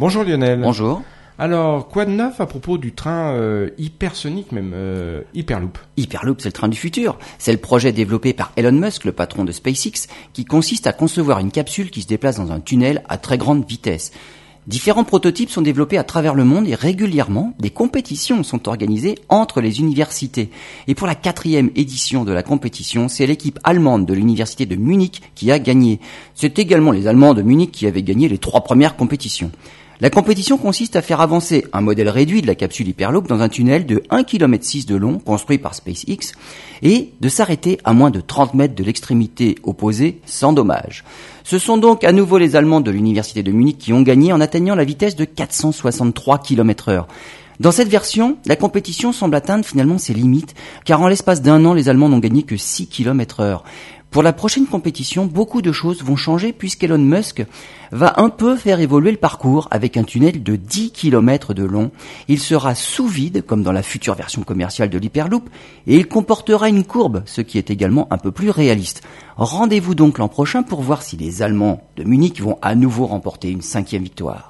Bonjour Lionel. Bonjour. Alors, quoi de neuf à propos du train euh, hypersonique, même euh, Hyperloop? Hyperloop, c'est le train du futur. C'est le projet développé par Elon Musk, le patron de SpaceX, qui consiste à concevoir une capsule qui se déplace dans un tunnel à très grande vitesse. Différents prototypes sont développés à travers le monde et régulièrement, des compétitions sont organisées entre les universités. Et pour la quatrième édition de la compétition, c'est l'équipe allemande de l'université de Munich qui a gagné. C'est également les Allemands de Munich qui avaient gagné les trois premières compétitions. La compétition consiste à faire avancer un modèle réduit de la capsule Hyperloop dans un tunnel de 1,6 km de long construit par SpaceX et de s'arrêter à moins de 30 mètres de l'extrémité opposée sans dommage. Ce sont donc à nouveau les Allemands de l'université de Munich qui ont gagné en atteignant la vitesse de 463 km heure. Dans cette version, la compétition semble atteindre finalement ses limites, car en l'espace d'un an, les Allemands n'ont gagné que 6 km heure. Pour la prochaine compétition, beaucoup de choses vont changer puisqu'Elon Musk va un peu faire évoluer le parcours avec un tunnel de 10 km de long. Il sera sous vide comme dans la future version commerciale de l'Hyperloop et il comportera une courbe, ce qui est également un peu plus réaliste. Rendez-vous donc l'an prochain pour voir si les Allemands de Munich vont à nouveau remporter une cinquième victoire.